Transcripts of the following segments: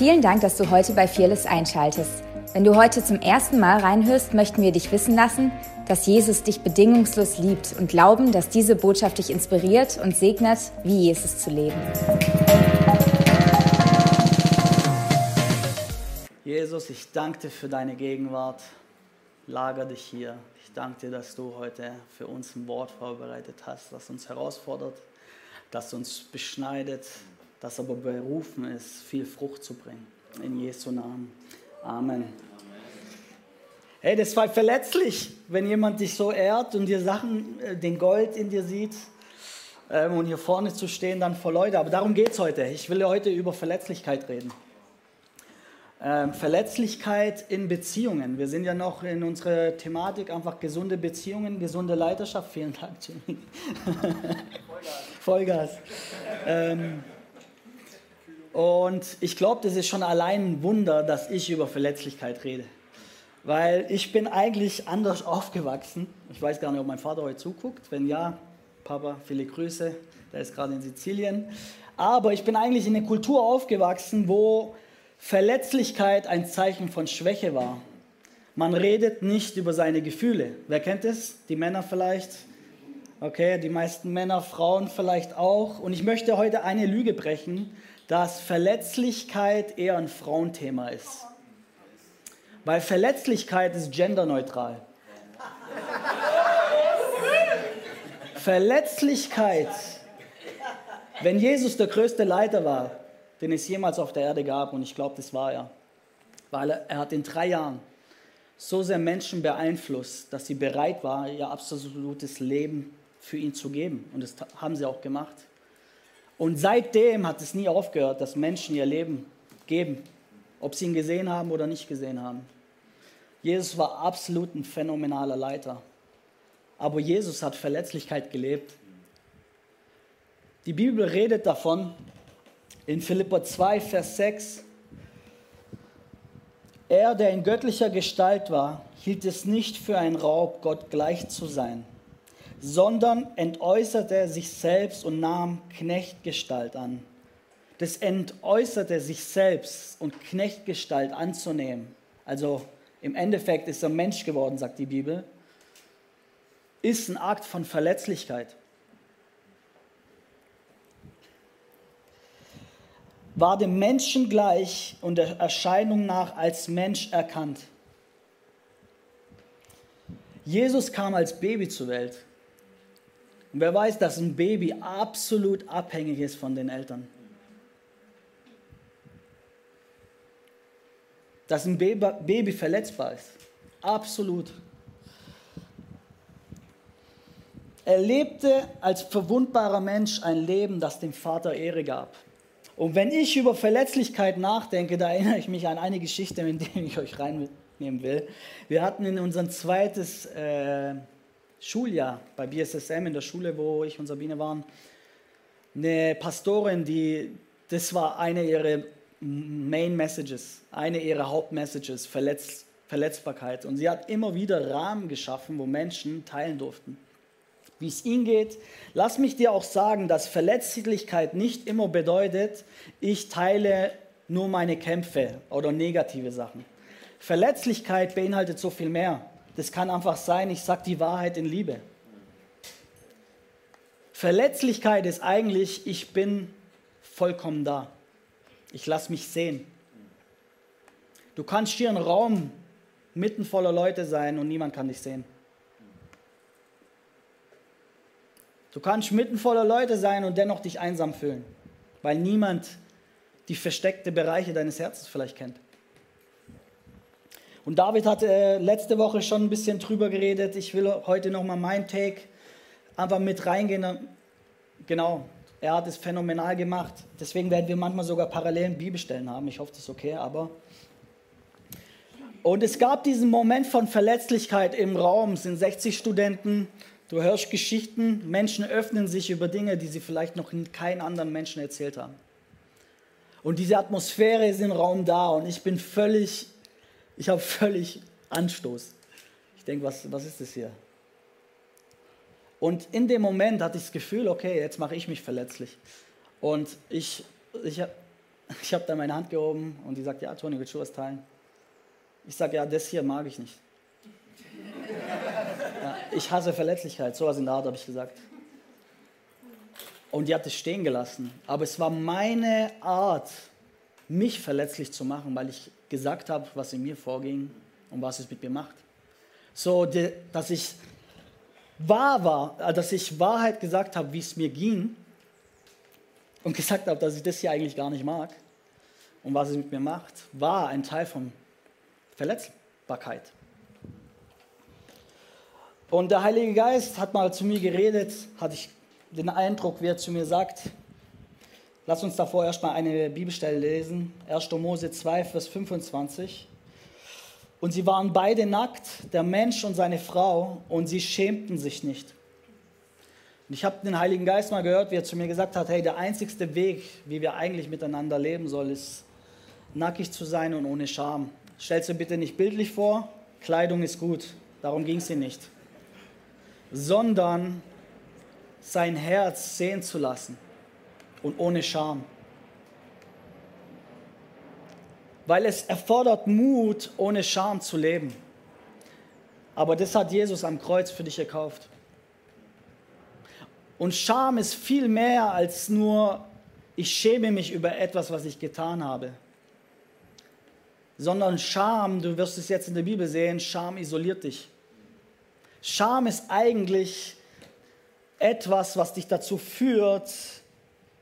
Vielen Dank, dass du heute bei Fearless einschaltest. Wenn du heute zum ersten Mal reinhörst, möchten wir dich wissen lassen, dass Jesus dich bedingungslos liebt und glauben, dass diese Botschaft dich inspiriert und segnet, wie Jesus zu leben. Jesus, ich danke dir für deine Gegenwart. Lager dich hier. Ich danke dir, dass du heute für uns ein Wort vorbereitet hast, das uns herausfordert, das uns beschneidet, das aber berufen ist, viel Frucht zu bringen. In Jesu Namen. Amen. Hey, das war verletzlich, wenn jemand dich so ehrt und dir Sachen, äh, den Gold in dir sieht ähm, und hier vorne zu stehen dann vor Leute. Aber darum geht es heute. Ich will heute über Verletzlichkeit reden. Ähm, Verletzlichkeit in Beziehungen. Wir sind ja noch in unserer Thematik einfach gesunde Beziehungen, gesunde Leiterschaft. Vielen Dank, Jimmy. Vollgas. Vollgas. Ähm, und ich glaube, das ist schon allein ein Wunder, dass ich über Verletzlichkeit rede. Weil ich bin eigentlich anders aufgewachsen. Ich weiß gar nicht, ob mein Vater heute zuguckt. Wenn ja, Papa, viele Grüße. Der ist gerade in Sizilien. Aber ich bin eigentlich in einer Kultur aufgewachsen, wo Verletzlichkeit ein Zeichen von Schwäche war. Man redet nicht über seine Gefühle. Wer kennt es? Die Männer vielleicht? Okay, die meisten Männer, Frauen vielleicht auch. Und ich möchte heute eine Lüge brechen dass Verletzlichkeit eher ein Frauenthema ist. Weil Verletzlichkeit ist genderneutral. Verletzlichkeit, wenn Jesus der größte Leiter war, den es jemals auf der Erde gab, und ich glaube, das war er, weil er, hat in drei Jahren so sehr Menschen beeinflusst, dass sie bereit waren, ihr absolutes Leben für ihn zu geben. Und das haben sie auch gemacht. Und seitdem hat es nie aufgehört, dass Menschen ihr Leben geben, ob sie ihn gesehen haben oder nicht gesehen haben. Jesus war absolut ein phänomenaler Leiter. Aber Jesus hat Verletzlichkeit gelebt. Die Bibel redet davon in Philippa 2, Vers 6. Er, der in göttlicher Gestalt war, hielt es nicht für einen Raub, Gott gleich zu sein sondern entäußerte sich selbst und nahm Knechtgestalt an. Das entäußerte sich selbst und Knechtgestalt anzunehmen, also im Endeffekt ist er Mensch geworden, sagt die Bibel, ist ein Akt von Verletzlichkeit. War dem Menschen gleich und der Erscheinung nach als Mensch erkannt. Jesus kam als Baby zur Welt. Und wer weiß, dass ein Baby absolut abhängig ist von den Eltern. Dass ein Baby verletzbar ist. Absolut. Er lebte als verwundbarer Mensch ein Leben, das dem Vater Ehre gab. Und wenn ich über Verletzlichkeit nachdenke, da erinnere ich mich an eine Geschichte, in die ich euch reinnehmen will. Wir hatten in unserem zweites äh, Schuljahr bei BSSM in der Schule, wo ich und Sabine waren, eine Pastorin, die, das war eine ihrer Main Messages, eine ihrer Hauptmessages, Verletz, Verletzbarkeit. Und sie hat immer wieder Rahmen geschaffen, wo Menschen teilen durften, wie es ihnen geht. Lass mich dir auch sagen, dass Verletzlichkeit nicht immer bedeutet, ich teile nur meine Kämpfe oder negative Sachen. Verletzlichkeit beinhaltet so viel mehr. Das kann einfach sein, ich sage die Wahrheit in Liebe. Verletzlichkeit ist eigentlich, ich bin vollkommen da. Ich lasse mich sehen. Du kannst hier im Raum mitten voller Leute sein und niemand kann dich sehen. Du kannst mitten voller Leute sein und dennoch dich einsam fühlen, weil niemand die versteckten Bereiche deines Herzens vielleicht kennt. Und David hat äh, letzte Woche schon ein bisschen drüber geredet. Ich will heute nochmal mein Take einfach mit reingehen. Genau, er hat es phänomenal gemacht. Deswegen werden wir manchmal sogar parallelen Bibelstellen haben. Ich hoffe, das ist okay, aber. Und es gab diesen Moment von Verletzlichkeit im Raum. Es sind 60 Studenten. Du hörst Geschichten. Menschen öffnen sich über Dinge, die sie vielleicht noch keinen anderen Menschen erzählt haben. Und diese Atmosphäre ist im Raum da. Und ich bin völlig ich habe völlig Anstoß. Ich denke, was, was ist das hier? Und in dem Moment hatte ich das Gefühl, okay, jetzt mache ich mich verletzlich. Und ich, ich ich habe dann meine Hand gehoben und die sagt, ja, Toni, willst du was teilen? Ich sage, ja, das hier mag ich nicht. Ja, ich hasse Verletzlichkeit, sowas in der Art habe ich gesagt. Und die hat es stehen gelassen. Aber es war meine Art, mich verletzlich zu machen, weil ich gesagt habe, was in mir vorging und was es mit mir macht. So, dass ich wahr war, äh, dass ich Wahrheit gesagt habe, wie es mir ging und gesagt habe, dass ich das hier eigentlich gar nicht mag und was es mit mir macht, war ein Teil von Verletzbarkeit. Und der Heilige Geist hat mal zu mir geredet, hatte ich den Eindruck, wie er zu mir sagt, lass uns davor erstmal eine Bibelstelle lesen, 1. Mose 2, Vers 25. Und sie waren beide nackt, der Mensch und seine Frau, und sie schämten sich nicht. Und ich habe den Heiligen Geist mal gehört, wie er zu mir gesagt hat, hey, der einzigste Weg, wie wir eigentlich miteinander leben sollen, ist nackig zu sein und ohne Scham. Stellst du bitte nicht bildlich vor, Kleidung ist gut, darum ging es nicht. Sondern sein Herz sehen zu lassen und ohne Scham. Weil es erfordert Mut, ohne Scham zu leben. Aber das hat Jesus am Kreuz für dich erkauft. Und Scham ist viel mehr als nur, ich schäme mich über etwas, was ich getan habe. Sondern Scham, du wirst es jetzt in der Bibel sehen, Scham isoliert dich. Scham ist eigentlich etwas, was dich dazu führt,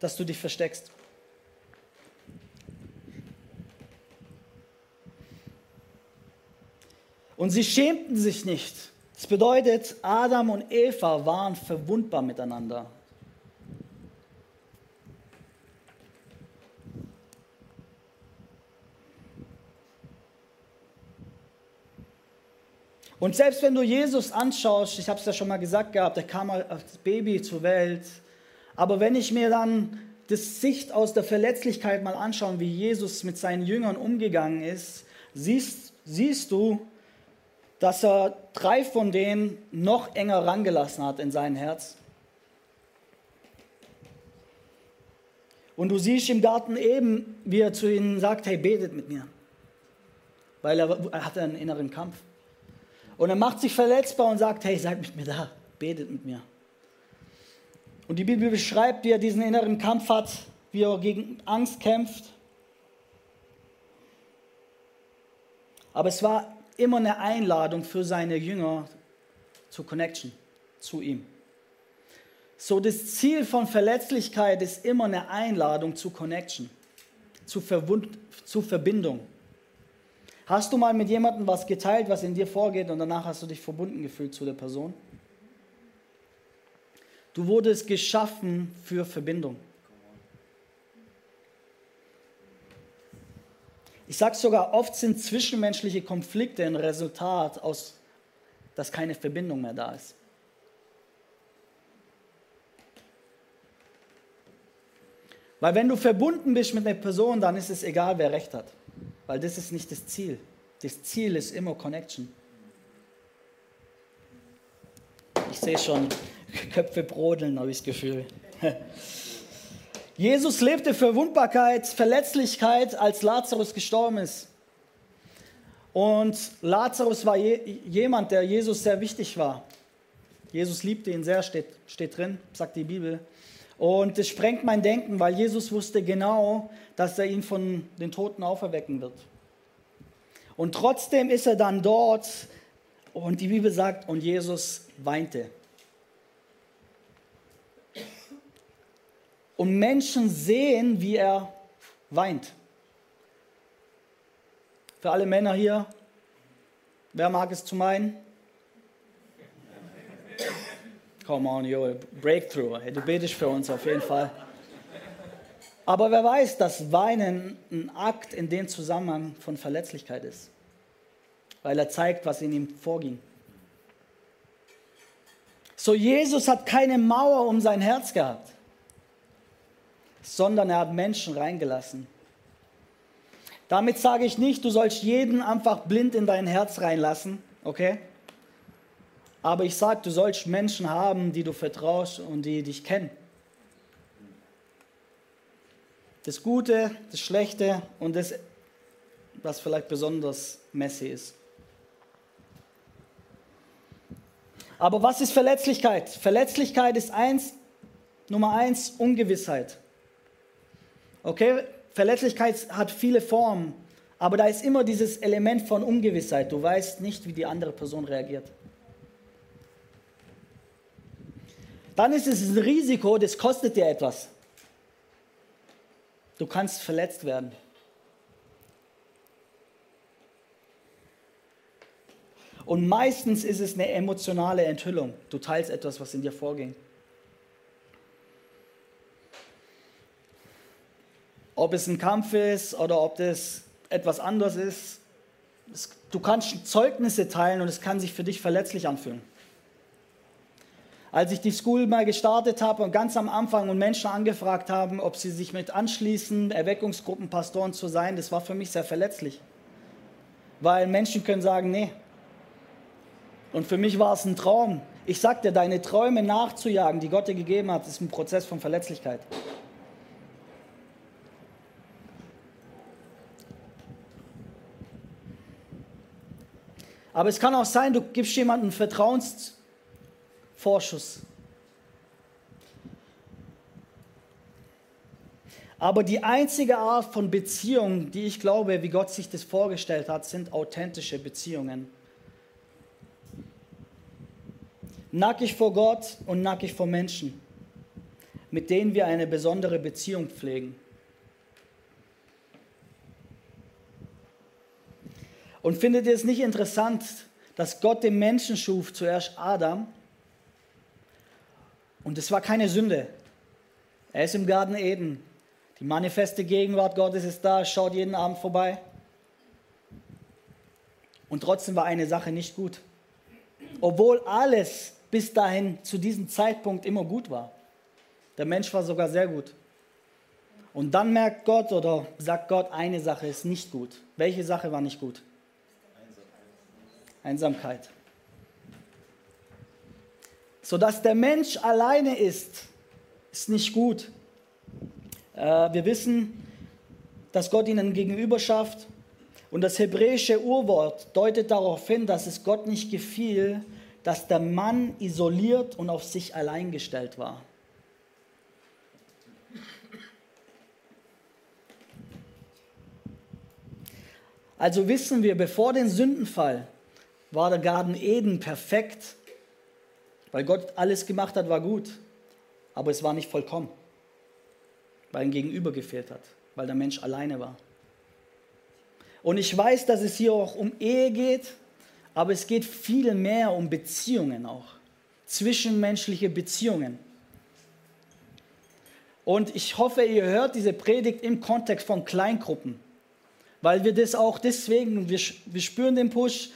dass du dich versteckst. Und sie schämten sich nicht. Das bedeutet, Adam und Eva waren verwundbar miteinander. Und selbst wenn du Jesus anschaust, ich habe es ja schon mal gesagt gehabt, er kam als Baby zur Welt, aber wenn ich mir dann das Sicht aus der Verletzlichkeit mal anschaue, wie Jesus mit seinen Jüngern umgegangen ist, siehst, siehst du, dass er drei von denen noch enger rangelassen hat in sein Herz. Und du siehst im Garten eben, wie er zu ihnen sagt, hey, betet mit mir. Weil er, er hatte einen inneren Kampf. Und er macht sich verletzbar und sagt, hey, seid mit mir da, betet mit mir. Und die Bibel beschreibt, wie er diesen inneren Kampf hat, wie er gegen Angst kämpft. Aber es war immer eine Einladung für seine Jünger zur Connection zu ihm. So das Ziel von Verletzlichkeit ist immer eine Einladung zu Connection, zu, Verwund zu Verbindung. Hast du mal mit jemandem was geteilt, was in dir vorgeht und danach hast du dich verbunden gefühlt zu der Person? Du wurdest geschaffen für Verbindung. Ich sage sogar, oft sind zwischenmenschliche Konflikte ein Resultat aus, dass keine Verbindung mehr da ist. Weil wenn du verbunden bist mit einer Person, dann ist es egal, wer recht hat weil das ist nicht das Ziel. Das Ziel ist immer Connection. Ich sehe schon, Köpfe brodeln, habe ich das Gefühl. Jesus lebte Verwundbarkeit, Verletzlichkeit, als Lazarus gestorben ist. Und Lazarus war je, jemand, der Jesus sehr wichtig war. Jesus liebte ihn sehr, steht, steht drin, sagt die Bibel. Und es sprengt mein Denken, weil Jesus wusste genau, dass er ihn von den Toten auferwecken wird. Und trotzdem ist er dann dort und die Bibel sagt, und Jesus weinte. Und Menschen sehen, wie er weint. Für alle Männer hier, wer mag es zu meinen? Come on, yo, Breakthrough. Hey, du betest für uns auf jeden Fall. Aber wer weiß, dass Weinen ein Akt in dem Zusammenhang von Verletzlichkeit ist, weil er zeigt, was in ihm vorging. So, Jesus hat keine Mauer um sein Herz gehabt, sondern er hat Menschen reingelassen. Damit sage ich nicht, du sollst jeden einfach blind in dein Herz reinlassen, okay? Aber ich sage, du sollst Menschen haben, die du vertraust und die dich kennen. das Gute, das Schlechte und das, was vielleicht besonders messy ist. Aber was ist Verletzlichkeit? Verletzlichkeit ist eins, Nummer eins, Ungewissheit. Okay, Verletzlichkeit hat viele Formen, aber da ist immer dieses Element von Ungewissheit. Du weißt nicht, wie die andere Person reagiert. Dann ist es ein Risiko, das kostet dir etwas. Du kannst verletzt werden. Und meistens ist es eine emotionale Enthüllung. Du teilst etwas, was in dir vorging. Ob es ein Kampf ist oder ob das etwas anderes ist, du kannst Zeugnisse teilen und es kann sich für dich verletzlich anfühlen. Als ich die School mal gestartet habe und ganz am Anfang und Menschen angefragt haben, ob sie sich mit anschließen, Erweckungsgruppenpastoren zu sein, das war für mich sehr verletzlich. Weil Menschen können sagen, nee. Und für mich war es ein Traum. Ich sagte, deine Träume nachzujagen, die Gott dir gegeben hat, ist ein Prozess von Verletzlichkeit. Aber es kann auch sein, du gibst jemandem Vertrauensvorschuss. Aber die einzige Art von Beziehung, die ich glaube, wie Gott sich das vorgestellt hat, sind authentische Beziehungen. Nackig vor Gott und nackig vor Menschen, mit denen wir eine besondere Beziehung pflegen. Und findet ihr es nicht interessant, dass Gott den Menschen schuf, zuerst Adam? Und es war keine Sünde. Er ist im Garten Eden. Die manifeste Gegenwart Gottes ist da, schaut jeden Abend vorbei. Und trotzdem war eine Sache nicht gut. Obwohl alles bis dahin zu diesem Zeitpunkt immer gut war. Der Mensch war sogar sehr gut. Und dann merkt Gott oder sagt Gott, eine Sache ist nicht gut. Welche Sache war nicht gut? Einsamkeit. Sodass der Mensch alleine ist, ist nicht gut. Äh, wir wissen, dass Gott ihnen gegenüber schafft. Und das hebräische Urwort deutet darauf hin, dass es Gott nicht gefiel, dass der Mann isoliert und auf sich allein gestellt war. Also wissen wir, bevor den Sündenfall war der Garten Eden perfekt, weil Gott alles gemacht hat, war gut, aber es war nicht vollkommen, weil ein Gegenüber gefehlt hat, weil der Mensch alleine war. Und ich weiß, dass es hier auch um Ehe geht, aber es geht viel mehr um Beziehungen auch, zwischenmenschliche Beziehungen. Und ich hoffe, ihr hört diese Predigt im Kontext von Kleingruppen, weil wir das auch deswegen, wir, wir spüren den Push,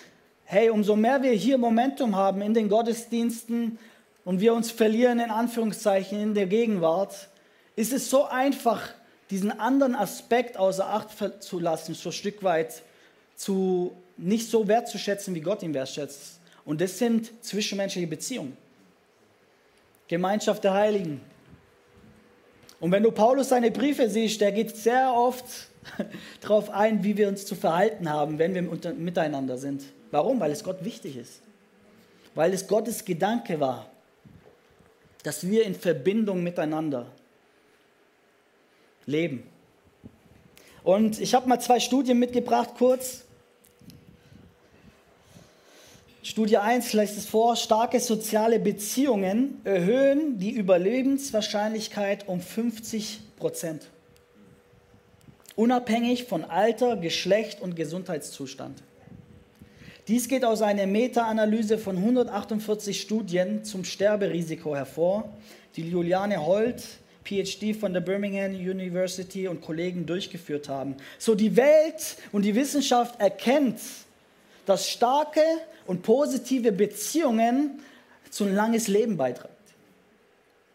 hey, umso mehr wir hier Momentum haben in den Gottesdiensten und wir uns verlieren in Anführungszeichen in der Gegenwart, ist es so einfach, diesen anderen Aspekt außer Acht zu lassen, so ein Stück weit zu nicht so wertzuschätzen, wie Gott ihn wertschätzt. Und das sind zwischenmenschliche Beziehungen. Gemeinschaft der Heiligen. Und wenn du Paulus seine Briefe siehst, der geht sehr oft darauf ein, wie wir uns zu verhalten haben, wenn wir miteinander sind. Warum? Weil es Gott wichtig ist. Weil es Gottes Gedanke war, dass wir in Verbindung miteinander leben. Und ich habe mal zwei Studien mitgebracht, kurz. Studie 1 lässt es vor, starke soziale Beziehungen erhöhen die Überlebenswahrscheinlichkeit um 50 Prozent. Unabhängig von Alter, Geschlecht und Gesundheitszustand. Dies geht aus einer Meta-Analyse von 148 Studien zum Sterberisiko hervor, die Juliane Holt, PhD von der Birmingham University und Kollegen durchgeführt haben. So die Welt und die Wissenschaft erkennt, dass starke und positive Beziehungen zu ein langes Leben beitragen.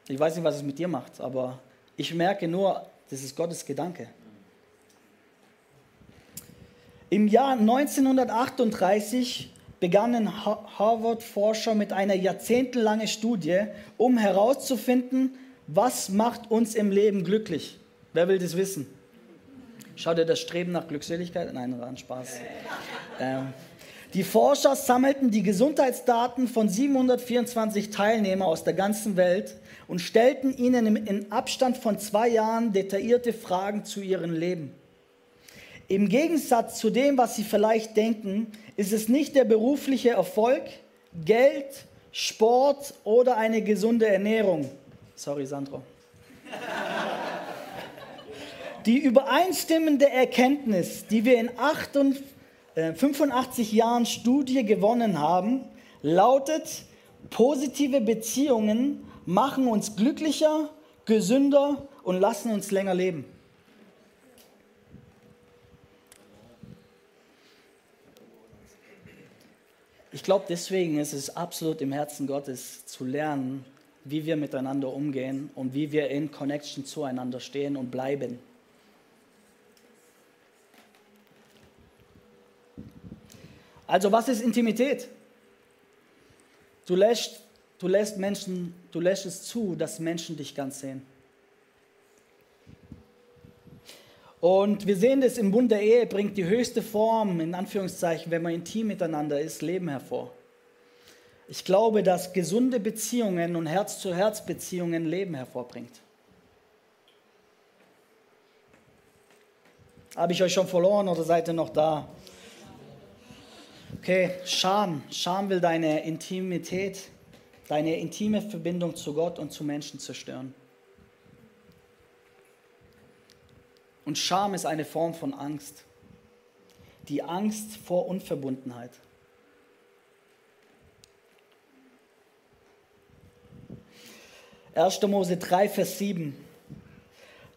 Ich weiß nicht, was es mit dir macht, aber ich merke nur, das ist Gottes Gedanke. Im Jahr 1938 begannen Harvard-Forscher mit einer jahrzehntelangen Studie, um herauszufinden, was macht uns im Leben glücklich, Wer will das wissen? Schaut ihr das Streben nach Glückseligkeit? Nein, war ein Spaß. Ähm, die Forscher sammelten die Gesundheitsdaten von 724 Teilnehmern aus der ganzen Welt und stellten ihnen im Abstand von zwei Jahren detaillierte Fragen zu ihrem Leben. Im Gegensatz zu dem, was Sie vielleicht denken, ist es nicht der berufliche Erfolg, Geld, Sport oder eine gesunde Ernährung. Sorry, Sandro. Die übereinstimmende Erkenntnis, die wir in 85 äh, Jahren Studie gewonnen haben, lautet, positive Beziehungen machen uns glücklicher, gesünder und lassen uns länger leben. Ich glaube, deswegen ist es absolut im Herzen Gottes zu lernen, wie wir miteinander umgehen und wie wir in Connection zueinander stehen und bleiben. Also was ist Intimität? Du lässt, du lässt Menschen, du lässt es zu, dass Menschen dich ganz sehen. Und wir sehen das im Bund der Ehe, bringt die höchste Form, in Anführungszeichen, wenn man intim miteinander ist, Leben hervor. Ich glaube, dass gesunde Beziehungen und Herz-zu-Herz-Beziehungen Leben hervorbringt. Habe ich euch schon verloren oder seid ihr noch da? Okay, Scham. Scham will deine Intimität, deine intime Verbindung zu Gott und zu Menschen zerstören. Und Scham ist eine Form von Angst. Die Angst vor Unverbundenheit. Erster Mose 3, Vers 7.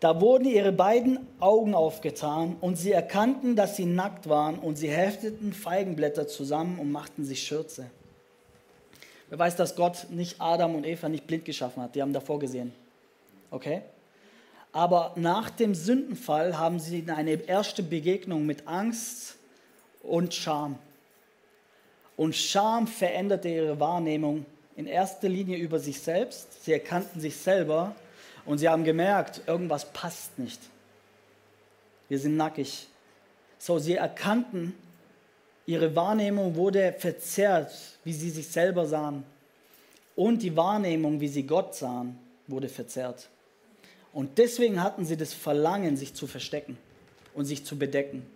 Da wurden ihre beiden Augen aufgetan und sie erkannten, dass sie nackt waren und sie hefteten Feigenblätter zusammen und machten sich Schürze. Wer weiß, dass Gott nicht Adam und Eva nicht blind geschaffen hat? Die haben davor gesehen. Okay? Aber nach dem Sündenfall haben sie eine erste Begegnung mit Angst und Scham. Und Scham veränderte ihre Wahrnehmung in erster Linie über sich selbst. Sie erkannten sich selber und sie haben gemerkt, irgendwas passt nicht. Wir sind nackig. So, sie erkannten, ihre Wahrnehmung wurde verzerrt, wie sie sich selber sahen. Und die Wahrnehmung, wie sie Gott sahen, wurde verzerrt. Und deswegen hatten sie das Verlangen, sich zu verstecken und sich zu bedecken.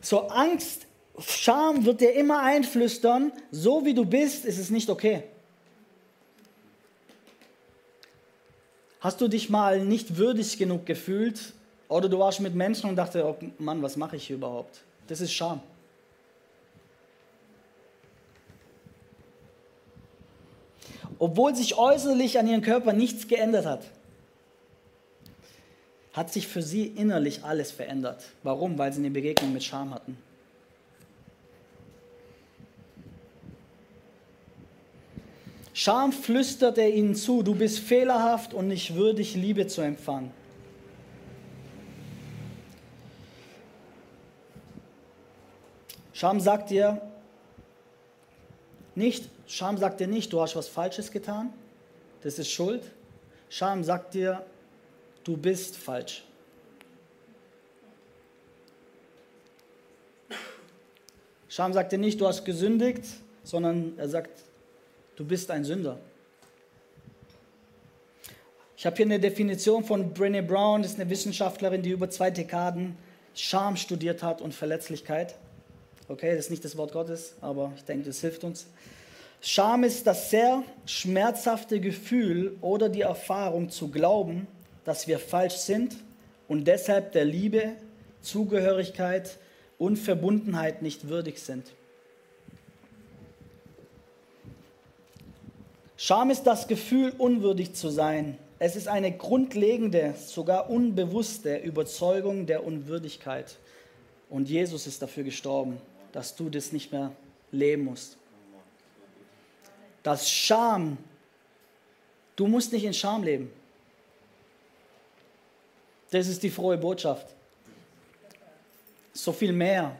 So Angst, Scham wird dir immer einflüstern, so wie du bist, ist es nicht okay. Hast du dich mal nicht würdig genug gefühlt oder du warst mit Menschen und dachte, oh Mann, was mache ich hier überhaupt? Das ist Scham. Obwohl sich äußerlich an ihrem Körper nichts geändert hat hat sich für sie innerlich alles verändert. Warum? Weil sie eine Begegnung mit Scham hatten. Scham flüsterte ihnen zu, du bist fehlerhaft und nicht würdig, Liebe zu empfangen. Scham sagt dir nicht, Scham sagt dir nicht, du hast was Falsches getan, das ist Schuld. Scham sagt dir, du bist falsch. Scham sagt dir nicht, du hast gesündigt, sondern er sagt, du bist ein Sünder. Ich habe hier eine Definition von Brené Brown, das ist eine Wissenschaftlerin, die über zwei Dekaden Scham studiert hat und Verletzlichkeit. Okay, das ist nicht das Wort Gottes, aber ich denke, das hilft uns. Scham ist das sehr schmerzhafte Gefühl oder die Erfahrung zu glauben, dass wir falsch sind und deshalb der Liebe, Zugehörigkeit und Verbundenheit nicht würdig sind. Scham ist das Gefühl, unwürdig zu sein. Es ist eine grundlegende, sogar unbewusste Überzeugung der Unwürdigkeit. Und Jesus ist dafür gestorben, dass du das nicht mehr leben musst. Das Scham, du musst nicht in Scham leben. Das ist die frohe Botschaft. So viel mehr.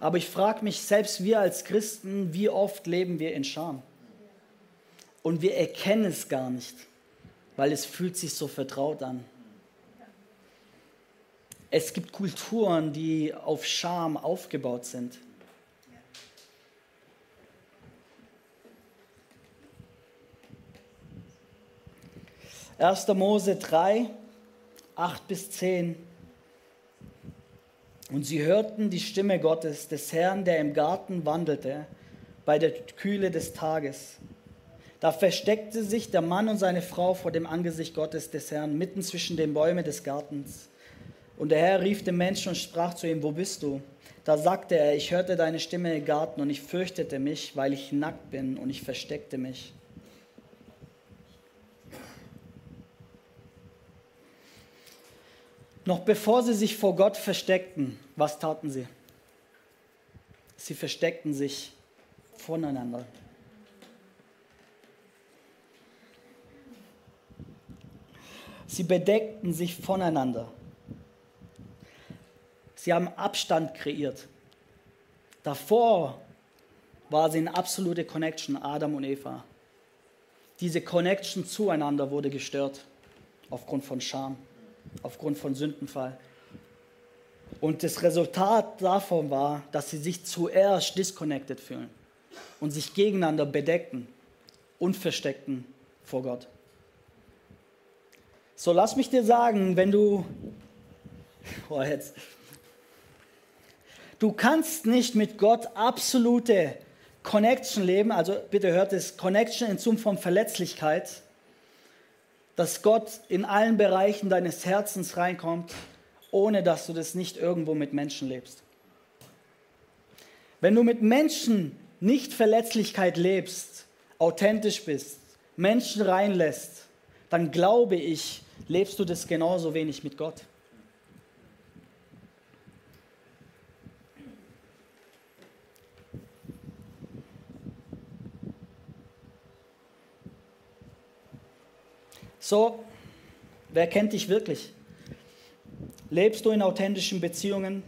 Aber ich frage mich, selbst wir als Christen, wie oft leben wir in Scham? Und wir erkennen es gar nicht, weil es fühlt sich so vertraut an. Es gibt Kulturen, die auf Scham aufgebaut sind. 1. Mose 3, 8 bis 10. Und sie hörten die Stimme Gottes, des Herrn, der im Garten wandelte, bei der Kühle des Tages. Da versteckte sich der Mann und seine Frau vor dem Angesicht Gottes des Herrn, mitten zwischen den Bäumen des Gartens. Und der Herr rief den Menschen und sprach zu ihm, wo bist du? Da sagte er, ich hörte deine Stimme im Garten und ich fürchtete mich, weil ich nackt bin und ich versteckte mich. Noch bevor sie sich vor Gott versteckten, was taten sie? Sie versteckten sich voneinander. Sie bedeckten sich voneinander. Sie haben Abstand kreiert. Davor war sie in absolute Connection, Adam und Eva. Diese Connection zueinander wurde gestört aufgrund von Scham aufgrund von Sündenfall. Und das Resultat davon war, dass sie sich zuerst disconnected fühlen und sich gegeneinander bedeckten und versteckten vor Gott. So lass mich dir sagen, wenn du, oh jetzt, du kannst nicht mit Gott absolute Connection leben, also bitte hört es, Connection in Form von Verletzlichkeit, dass Gott in allen Bereichen deines Herzens reinkommt, ohne dass du das nicht irgendwo mit Menschen lebst. Wenn du mit Menschen nicht Verletzlichkeit lebst, authentisch bist, Menschen reinlässt, dann glaube ich, lebst du das genauso wenig mit Gott. So, wer kennt dich wirklich? Lebst du in authentischen Beziehungen?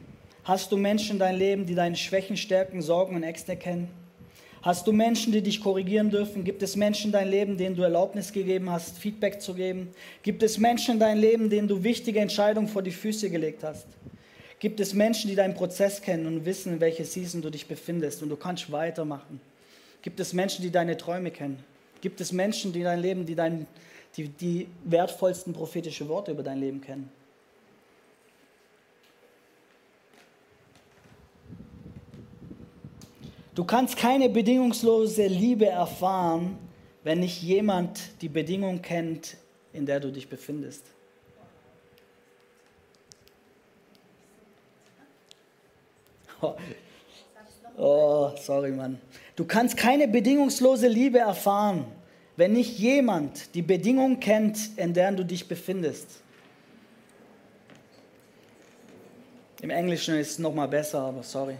Hast du Menschen in deinem Leben, die deine Schwächen, Stärken, Sorgen und Ängste kennen? Hast du Menschen, die dich korrigieren dürfen? Gibt es Menschen in deinem Leben, denen du Erlaubnis gegeben hast, Feedback zu geben? Gibt es Menschen in deinem Leben, denen du wichtige Entscheidungen vor die Füße gelegt hast? Gibt es Menschen, die deinen Prozess kennen und wissen, in welcher Season du dich befindest und du kannst weitermachen? Gibt es Menschen, die deine Träume kennen? Gibt es Menschen, die dein Leben, die dein, die die wertvollsten prophetischen Worte über dein Leben kennen. Du kannst keine bedingungslose Liebe erfahren, wenn nicht jemand die Bedingung kennt, in der du dich befindest. Oh, oh sorry, Mann. Du kannst keine bedingungslose Liebe erfahren, wenn nicht jemand die Bedingungen kennt, in deren du dich befindest. Im Englischen ist es nochmal besser, aber sorry.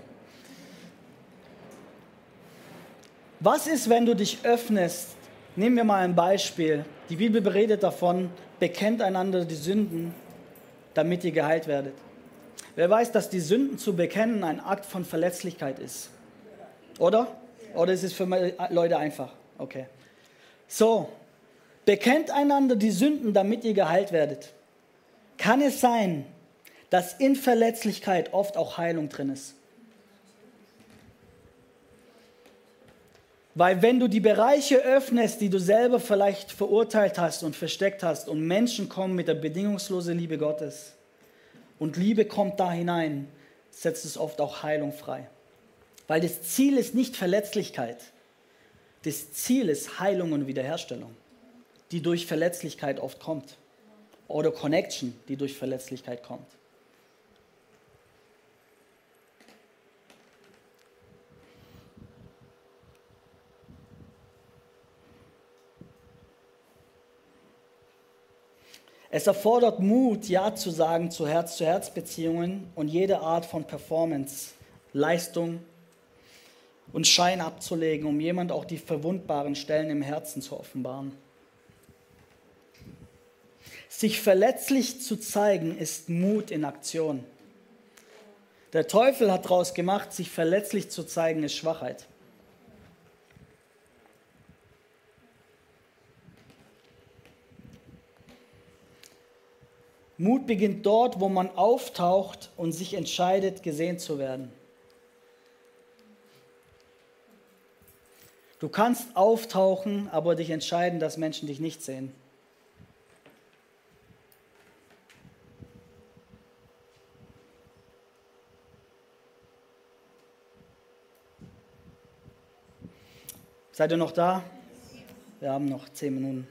Was ist, wenn du dich öffnest? Nehmen wir mal ein Beispiel. Die Bibel beredet davon, bekennt einander die Sünden, damit ihr geheilt werdet. Wer weiß, dass die Sünden zu bekennen ein Akt von Verletzlichkeit ist? Oder? Oder ist es für Leute einfach? Okay. So, bekennt einander die Sünden, damit ihr geheilt werdet. Kann es sein, dass in Verletzlichkeit oft auch Heilung drin ist? Weil wenn du die Bereiche öffnest, die du selber vielleicht verurteilt hast und versteckt hast und Menschen kommen mit der bedingungslosen Liebe Gottes und Liebe kommt da hinein, setzt es oft auch Heilung frei. Weil das Ziel ist nicht Verletzlichkeit. Das Ziel ist Heilung und Wiederherstellung, die durch Verletzlichkeit oft kommt. Oder Connection, die durch Verletzlichkeit kommt. Es erfordert Mut, Ja zu sagen zu Herz-zu-Herz-Beziehungen und jede Art von Performance, Leistung, und Schein abzulegen, um jemand auch die verwundbaren Stellen im Herzen zu offenbaren. Sich verletzlich zu zeigen, ist Mut in Aktion. Der Teufel hat daraus gemacht, sich verletzlich zu zeigen, ist Schwachheit. Mut beginnt dort, wo man auftaucht und sich entscheidet, gesehen zu werden. Du kannst auftauchen, aber dich entscheiden, dass Menschen dich nicht sehen. Seid ihr noch da? Wir haben noch zehn Minuten.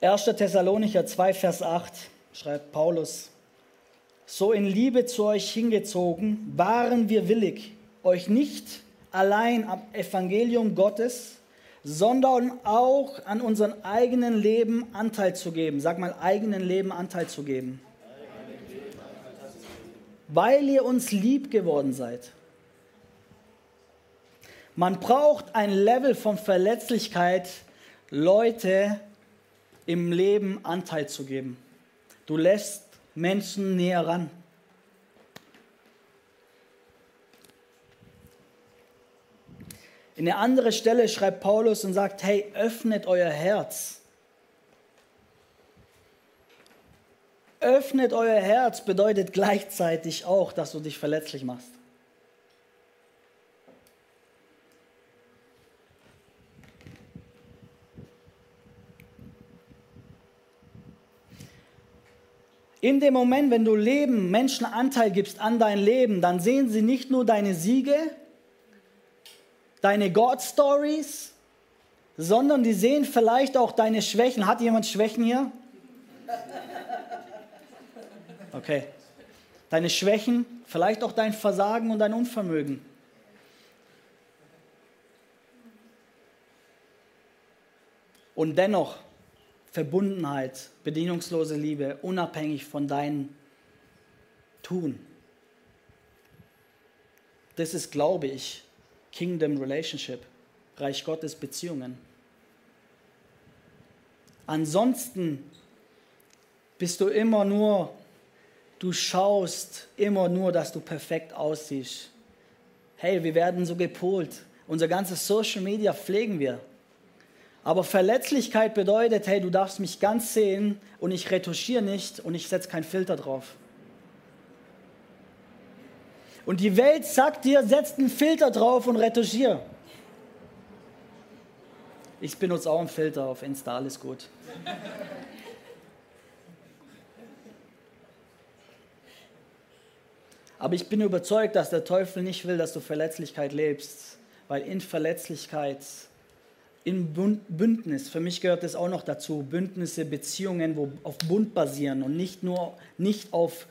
1. Thessalonicher 2, Vers 8 schreibt Paulus, so in Liebe zu euch hingezogen, waren wir willig, euch nicht allein am Evangelium Gottes, sondern auch an unserem eigenen Leben Anteil zu geben. Sag mal, eigenen Leben Anteil zu geben. Weil ihr uns lieb geworden seid. Man braucht ein Level von Verletzlichkeit, Leute im Leben Anteil zu geben. Du lässt Menschen näher ran. In eine andere Stelle schreibt Paulus und sagt, hey, öffnet euer Herz. Öffnet euer Herz bedeutet gleichzeitig auch, dass du dich verletzlich machst. In dem Moment, wenn du Leben, Menschen Anteil gibst an dein Leben, dann sehen sie nicht nur deine Siege, deine God Stories, sondern die sehen vielleicht auch deine Schwächen. Hat jemand Schwächen hier? Okay. Deine Schwächen, vielleicht auch dein Versagen und dein Unvermögen. Und dennoch Verbundenheit, bedingungslose Liebe, unabhängig von deinem Tun. Das ist, glaube ich, Kingdom Relationship, Reich Gottes Beziehungen. Ansonsten bist du immer nur, du schaust immer nur, dass du perfekt aussiehst. Hey, wir werden so gepolt. Unser ganzes Social Media pflegen wir. Aber Verletzlichkeit bedeutet, hey, du darfst mich ganz sehen und ich retuschiere nicht und ich setze keinen Filter drauf. Und die Welt sagt dir, setz einen Filter drauf und retuschiere. Ich benutze auch einen Filter auf Insta, alles gut. Aber ich bin überzeugt, dass der Teufel nicht will, dass du Verletzlichkeit lebst, weil in Verletzlichkeit in Bündnis, für mich gehört es auch noch dazu, Bündnisse, Beziehungen, wo auf Bund basieren und nicht nur nicht auf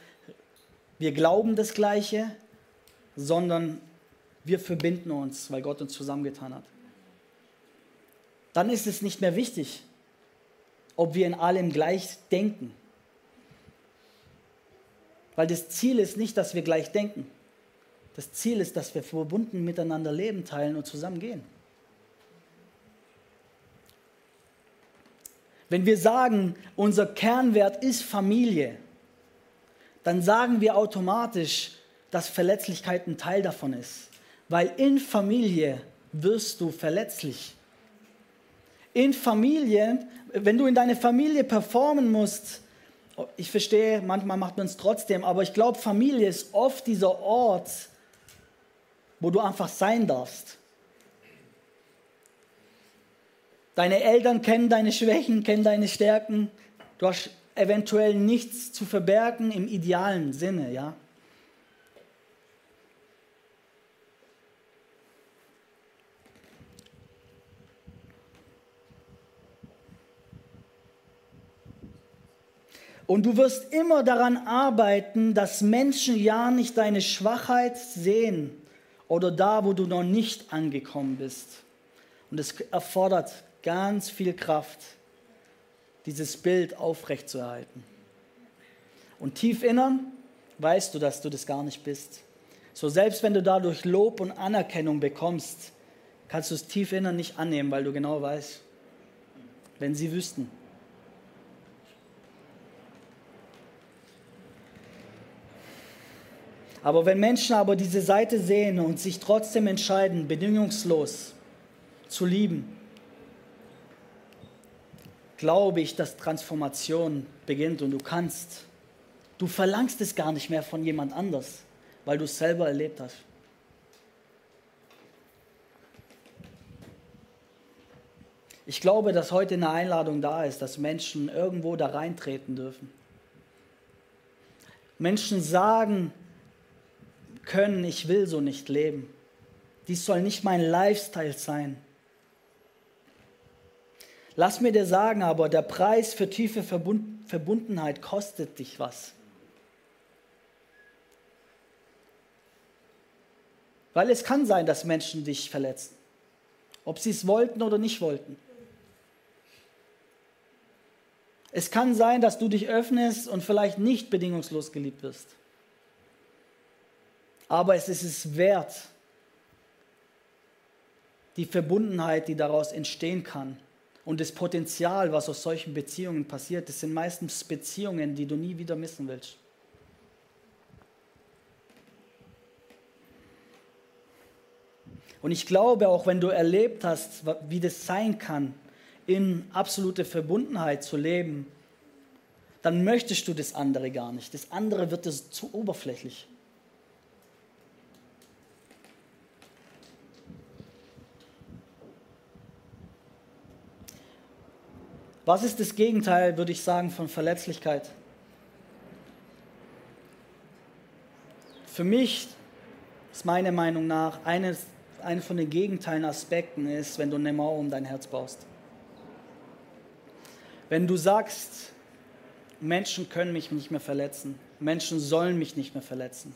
wir glauben das Gleiche, sondern wir verbinden uns, weil Gott uns zusammengetan hat. Dann ist es nicht mehr wichtig, ob wir in allem gleich denken. Weil das Ziel ist nicht, dass wir gleich denken. Das Ziel ist, dass wir verbunden miteinander leben, teilen und zusammen gehen. Wenn wir sagen, unser Kernwert ist Familie, dann sagen wir automatisch, dass Verletzlichkeit ein Teil davon ist. Weil in Familie wirst du verletzlich. In Familie, wenn du in deine Familie performen musst, ich verstehe, manchmal macht man es trotzdem, aber ich glaube, Familie ist oft dieser Ort, wo du einfach sein darfst. Deine Eltern kennen deine Schwächen, kennen deine Stärken. Du hast eventuell nichts zu verbergen im idealen Sinne, ja. Und du wirst immer daran arbeiten, dass Menschen ja nicht deine Schwachheit sehen oder da, wo du noch nicht angekommen bist. Und es erfordert ganz viel Kraft, dieses Bild aufrechtzuerhalten. Und tief innern weißt du, dass du das gar nicht bist. So selbst wenn du dadurch Lob und Anerkennung bekommst, kannst du es tief innern nicht annehmen, weil du genau weißt, wenn sie wüssten. Aber wenn Menschen aber diese Seite sehen und sich trotzdem entscheiden, bedingungslos zu lieben, glaube ich, dass Transformation beginnt und du kannst. Du verlangst es gar nicht mehr von jemand anders, weil du es selber erlebt hast. Ich glaube, dass heute eine Einladung da ist, dass Menschen irgendwo da reintreten dürfen. Menschen sagen können, ich will so nicht leben. Dies soll nicht mein Lifestyle sein. Lass mir dir sagen, aber der Preis für tiefe Verbundenheit kostet dich was. Weil es kann sein, dass Menschen dich verletzen, ob sie es wollten oder nicht wollten. Es kann sein, dass du dich öffnest und vielleicht nicht bedingungslos geliebt wirst. Aber es ist es wert, die Verbundenheit, die daraus entstehen kann und das Potenzial, was aus solchen Beziehungen passiert, das sind meistens Beziehungen, die du nie wieder missen willst. Und ich glaube, auch wenn du erlebt hast, wie das sein kann, in absolute Verbundenheit zu leben, dann möchtest du das andere gar nicht. Das andere wird es zu oberflächlich. Was ist das Gegenteil, würde ich sagen, von Verletzlichkeit? Für mich ist meiner Meinung nach eines, eine von den Gegenteilen Aspekten ist, wenn du eine Mauer um dein Herz baust. Wenn du sagst, Menschen können mich nicht mehr verletzen, Menschen sollen mich nicht mehr verletzen.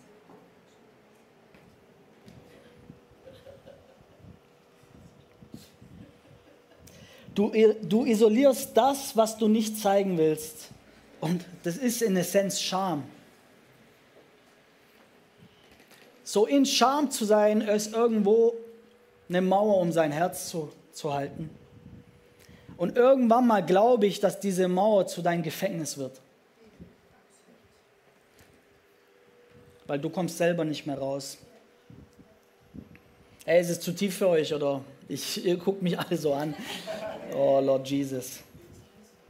Du, du isolierst das, was du nicht zeigen willst. Und das ist in Essenz Scham. So in Scham zu sein, ist irgendwo eine Mauer um sein Herz zu, zu halten. Und irgendwann mal glaube ich, dass diese Mauer zu deinem Gefängnis wird. Weil du kommst selber nicht mehr raus. Ey, ist es zu tief für euch oder ich, ihr guckt mich alle so an. Oh Lord Jesus.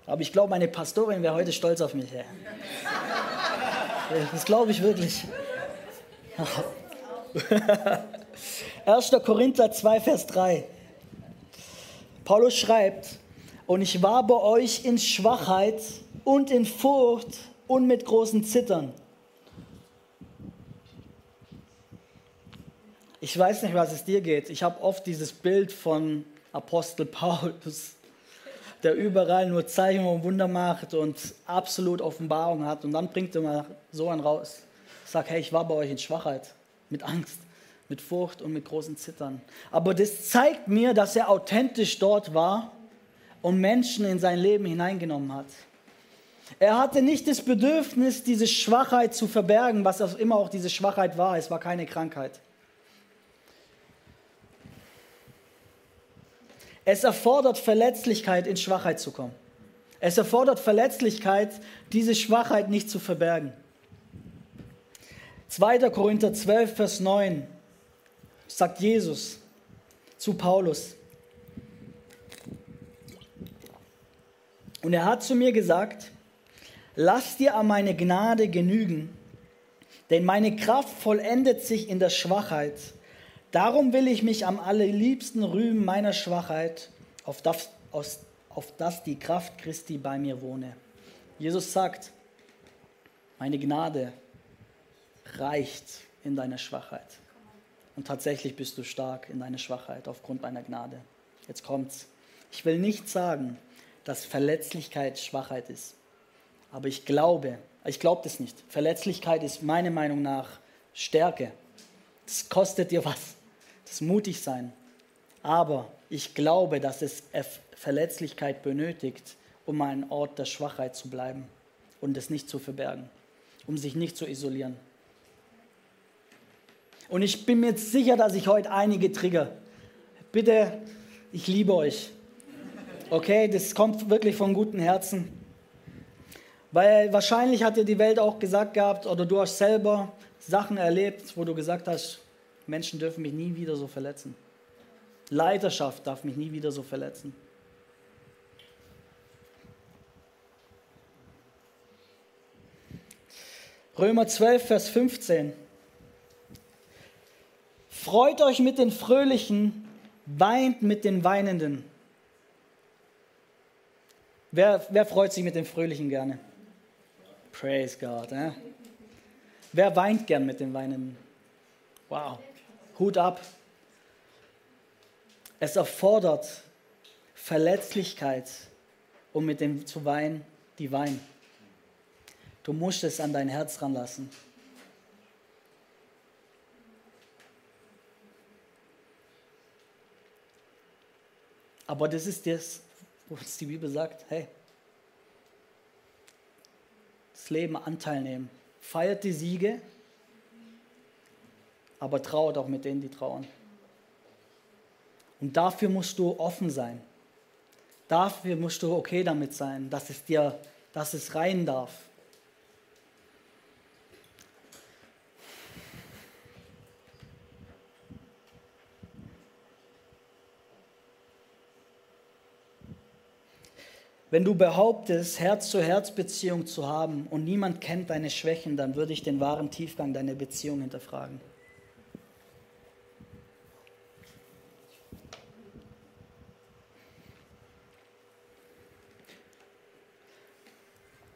Aber ich glaube, meine Pastorin wäre heute stolz auf mich. Ey. Das glaube ich wirklich. 1. Korinther 2, Vers 3. Paulus schreibt, und ich war bei euch in Schwachheit und in Furcht und mit großen Zittern. Ich weiß nicht, was es dir geht. Ich habe oft dieses Bild von Apostel Paulus, der überall nur Zeichen und Wunder macht und absolut Offenbarung hat. Und dann bringt er mal so einen raus. Sagt, hey, ich war bei euch in Schwachheit, mit Angst, mit Furcht und mit großen Zittern. Aber das zeigt mir, dass er authentisch dort war und Menschen in sein Leben hineingenommen hat. Er hatte nicht das Bedürfnis, diese Schwachheit zu verbergen, was auch immer auch diese Schwachheit war. Es war keine Krankheit. Es erfordert Verletzlichkeit, in Schwachheit zu kommen. Es erfordert Verletzlichkeit, diese Schwachheit nicht zu verbergen. 2. Korinther 12, Vers 9 sagt Jesus zu Paulus, Und er hat zu mir gesagt, lass dir an meine Gnade genügen, denn meine Kraft vollendet sich in der Schwachheit. Darum will ich mich am allerliebsten rühmen meiner Schwachheit, auf das, auf das die Kraft Christi bei mir wohne. Jesus sagt, meine Gnade reicht in deiner Schwachheit. Und tatsächlich bist du stark in deiner Schwachheit aufgrund meiner Gnade. Jetzt kommt's. Ich will nicht sagen, dass Verletzlichkeit Schwachheit ist. Aber ich glaube, ich glaube das nicht. Verletzlichkeit ist meiner Meinung nach Stärke. Das kostet dir was. Das mutig sein. Aber ich glaube, dass es Verletzlichkeit benötigt, um ein Ort der Schwachheit zu bleiben und es nicht zu verbergen, um sich nicht zu isolieren. Und ich bin mir sicher, dass ich heute einige trigger. Bitte, ich liebe euch. Okay, das kommt wirklich von gutem Herzen. Weil wahrscheinlich hat dir die Welt auch gesagt gehabt, oder du hast selber Sachen erlebt, wo du gesagt hast, Menschen dürfen mich nie wieder so verletzen. Leiterschaft darf mich nie wieder so verletzen. Römer 12, Vers 15. Freut euch mit den Fröhlichen, weint mit den Weinenden. Wer, wer freut sich mit den Fröhlichen gerne? Praise God. Eh? Wer weint gern mit den Weinenden? Wow. Hut ab. Es erfordert Verletzlichkeit, um mit dem zu weinen, die weinen. Du musst es an dein Herz ranlassen. Aber das ist das, uns die Bibel sagt, hey, das Leben Anteil nehmen. Feiert die Siege, aber trauert auch mit denen, die trauern. Und dafür musst du offen sein. Dafür musst du okay damit sein, dass es dir, dass es rein darf. Wenn du behauptest, Herz-zu-Herz-Beziehung zu haben und niemand kennt deine Schwächen, dann würde ich den wahren Tiefgang deiner Beziehung hinterfragen.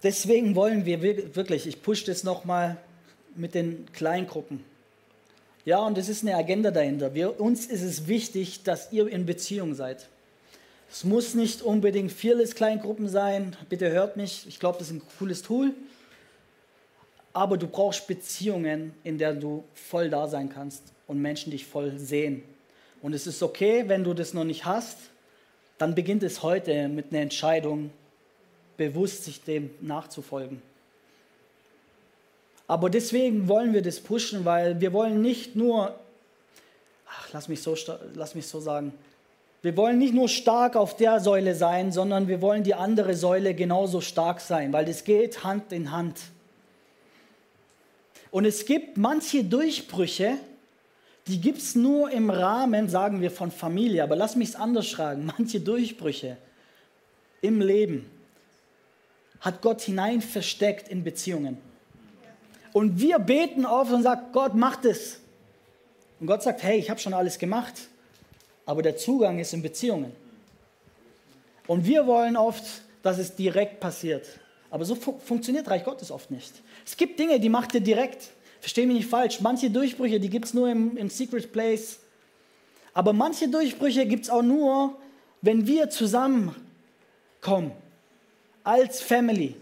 Deswegen wollen wir wirklich, ich pushe das nochmal mit den Kleingruppen. Ja, und es ist eine Agenda dahinter. Wir, uns ist es wichtig, dass ihr in Beziehung seid. Es muss nicht unbedingt Fearless Kleingruppen sein. Bitte hört mich. Ich glaube, das ist ein cooles Tool. Aber du brauchst Beziehungen, in der du voll da sein kannst und Menschen dich voll sehen. Und es ist okay, wenn du das noch nicht hast, dann beginnt es heute mit einer Entscheidung, bewusst sich dem nachzufolgen. Aber deswegen wollen wir das pushen, weil wir wollen nicht nur, ach, lass mich so, lass mich so sagen, wir wollen nicht nur stark auf der Säule sein, sondern wir wollen die andere Säule genauso stark sein, weil es geht Hand in Hand. Und es gibt manche Durchbrüche, die gibt es nur im Rahmen, sagen wir, von Familie. Aber lass mich es anders fragen. Manche Durchbrüche im Leben hat Gott hinein versteckt in Beziehungen. Und wir beten auf und sagen, Gott, macht es. Und Gott sagt, hey, ich habe schon alles gemacht aber der Zugang ist in Beziehungen. Und wir wollen oft, dass es direkt passiert. Aber so fu funktioniert Reich Gottes oft nicht. Es gibt Dinge, die macht ihr direkt. Versteh mich nicht falsch. Manche Durchbrüche, die gibt es nur im, im Secret Place. Aber manche Durchbrüche gibt es auch nur, wenn wir zusammenkommen. Als Family.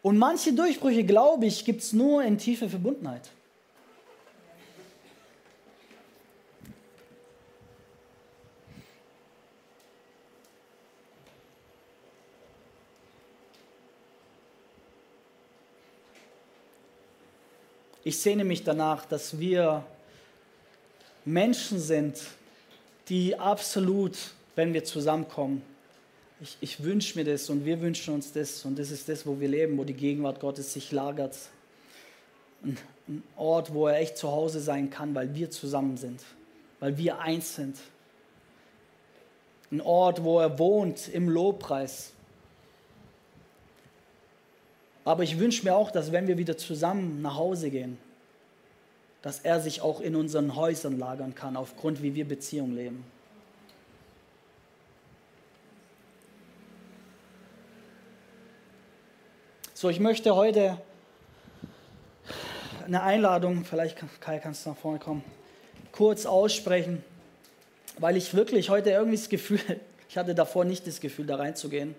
Und manche Durchbrüche, glaube ich, gibt es nur in tiefer Verbundenheit. Ich sehne mich danach, dass wir Menschen sind, die absolut, wenn wir zusammenkommen, ich, ich wünsche mir das und wir wünschen uns das und das ist das, wo wir leben, wo die Gegenwart Gottes sich lagert. Ein, ein Ort, wo er echt zu Hause sein kann, weil wir zusammen sind, weil wir eins sind. Ein Ort, wo er wohnt im Lobpreis, aber ich wünsche mir auch, dass wenn wir wieder zusammen nach Hause gehen, dass er sich auch in unseren Häusern lagern kann, aufgrund wie wir Beziehung leben. So, ich möchte heute eine Einladung, vielleicht Kai kannst du nach vorne kommen, kurz aussprechen, weil ich wirklich heute irgendwie das Gefühl, ich hatte davor nicht das Gefühl, da reinzugehen,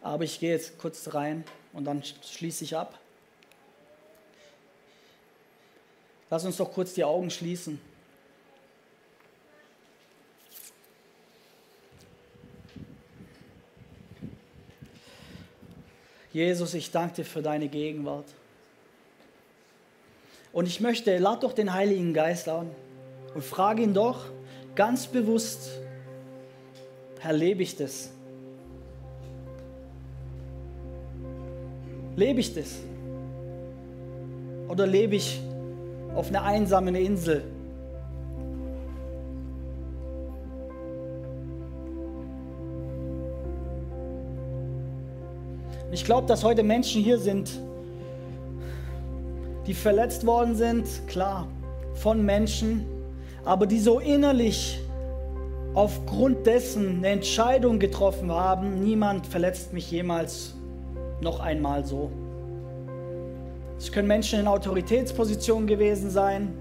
aber ich gehe jetzt kurz rein und dann schließe ich ab. Lass uns doch kurz die Augen schließen. Jesus, ich danke dir für deine Gegenwart. Und ich möchte, lad doch den Heiligen Geist an und frage ihn doch ganz bewusst, Herr, lebe ich das? Lebe ich das? Oder lebe ich auf einer einsamen Insel? Ich glaube, dass heute Menschen hier sind, die verletzt worden sind, klar, von Menschen, aber die so innerlich aufgrund dessen eine Entscheidung getroffen haben, niemand verletzt mich jemals noch einmal so. Es können Menschen in Autoritätspositionen gewesen sein,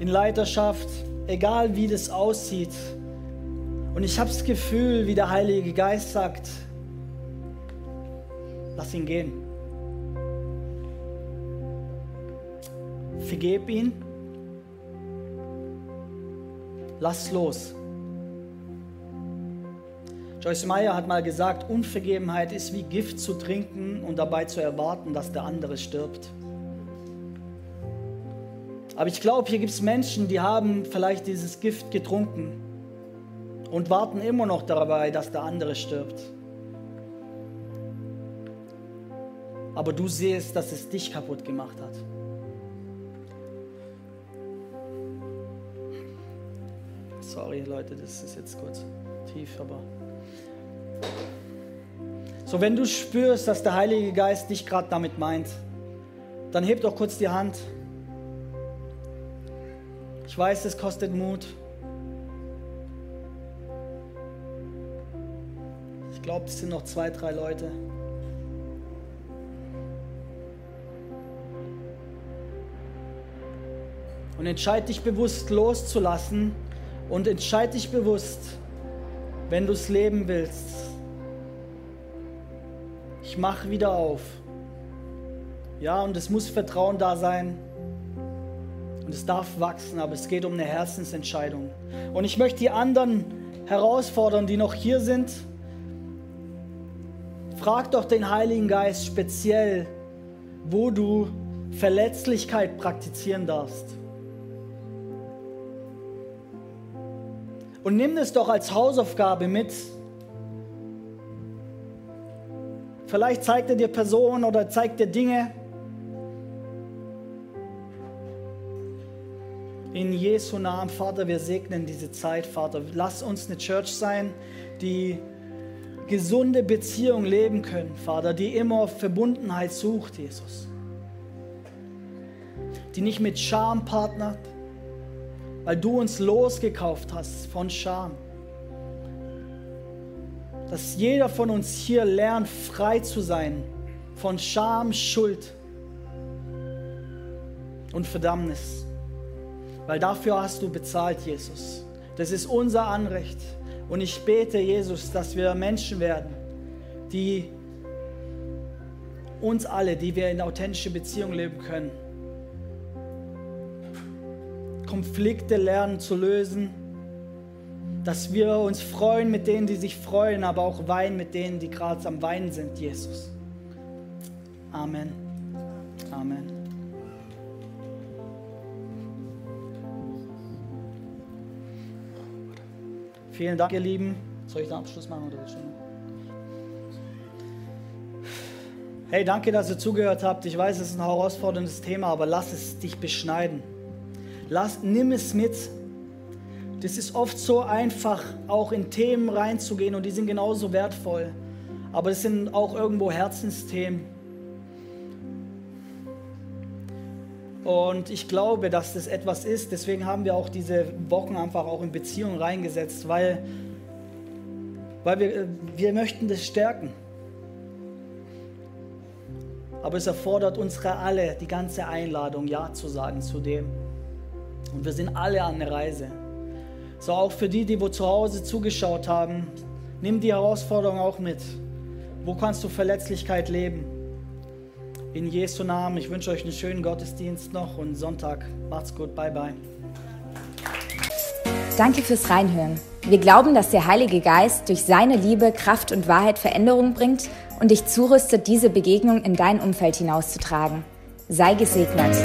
in Leiterschaft, egal wie das aussieht. Und ich habe das Gefühl, wie der Heilige Geist sagt, lass ihn gehen. Vergeb ihn. Lass los. Joyce Meyer hat mal gesagt, Unvergebenheit ist wie Gift zu trinken und dabei zu erwarten, dass der andere stirbt. Aber ich glaube, hier gibt es Menschen, die haben vielleicht dieses Gift getrunken und warten immer noch dabei, dass der andere stirbt. Aber du siehst, dass es dich kaputt gemacht hat. Sorry Leute, das ist jetzt kurz tief, aber... So, wenn du spürst, dass der Heilige Geist dich gerade damit meint, dann heb doch kurz die Hand. Ich weiß, es kostet Mut. Ich glaube, es sind noch zwei, drei Leute. Und entscheid dich bewusst loszulassen und entscheid dich bewusst, wenn du es leben willst, ich mache wieder auf. Ja, und es muss Vertrauen da sein. Und es darf wachsen, aber es geht um eine Herzensentscheidung. Und ich möchte die anderen herausfordern, die noch hier sind. Frag doch den Heiligen Geist speziell, wo du Verletzlichkeit praktizieren darfst. Und nimm es doch als Hausaufgabe mit, Vielleicht zeigt er dir Personen oder zeigt dir Dinge. In Jesu Namen, Vater, wir segnen diese Zeit, Vater. Lass uns eine Church sein, die gesunde Beziehungen leben können, Vater, die immer Verbundenheit sucht, Jesus. Die nicht mit Scham partnert, weil du uns losgekauft hast von Scham dass jeder von uns hier lernt, frei zu sein von Scham, Schuld und Verdammnis. Weil dafür hast du bezahlt, Jesus. Das ist unser Anrecht. Und ich bete, Jesus, dass wir Menschen werden, die uns alle, die wir in authentische Beziehung leben können, Konflikte lernen zu lösen dass wir uns freuen mit denen, die sich freuen, aber auch weinen mit denen, die gerade am Weinen sind, Jesus. Amen. Amen. Vielen Dank, ihr Lieben. Soll ich den Abschluss machen oder schon? Hey, danke, dass ihr zugehört habt. Ich weiß, es ist ein herausforderndes Thema, aber lass es dich beschneiden. Lass, nimm es mit das ist oft so einfach, auch in Themen reinzugehen und die sind genauso wertvoll. Aber es sind auch irgendwo Herzensthemen. Und ich glaube, dass das etwas ist. Deswegen haben wir auch diese Wochen einfach auch in Beziehungen reingesetzt, weil, weil wir, wir möchten das stärken. Aber es erfordert unsere alle, die ganze Einladung, Ja zu sagen zu dem. Und wir sind alle an der Reise. So auch für die, die wo zu Hause zugeschaut haben, nimm die Herausforderung auch mit. Wo kannst du Verletzlichkeit leben? In Jesu Namen, ich wünsche euch einen schönen Gottesdienst noch und Sonntag. Macht's gut, bye bye. Danke fürs Reinhören. Wir glauben, dass der Heilige Geist durch seine Liebe, Kraft und Wahrheit Veränderung bringt und dich zurüstet, diese Begegnung in dein Umfeld hinauszutragen. Sei gesegnet.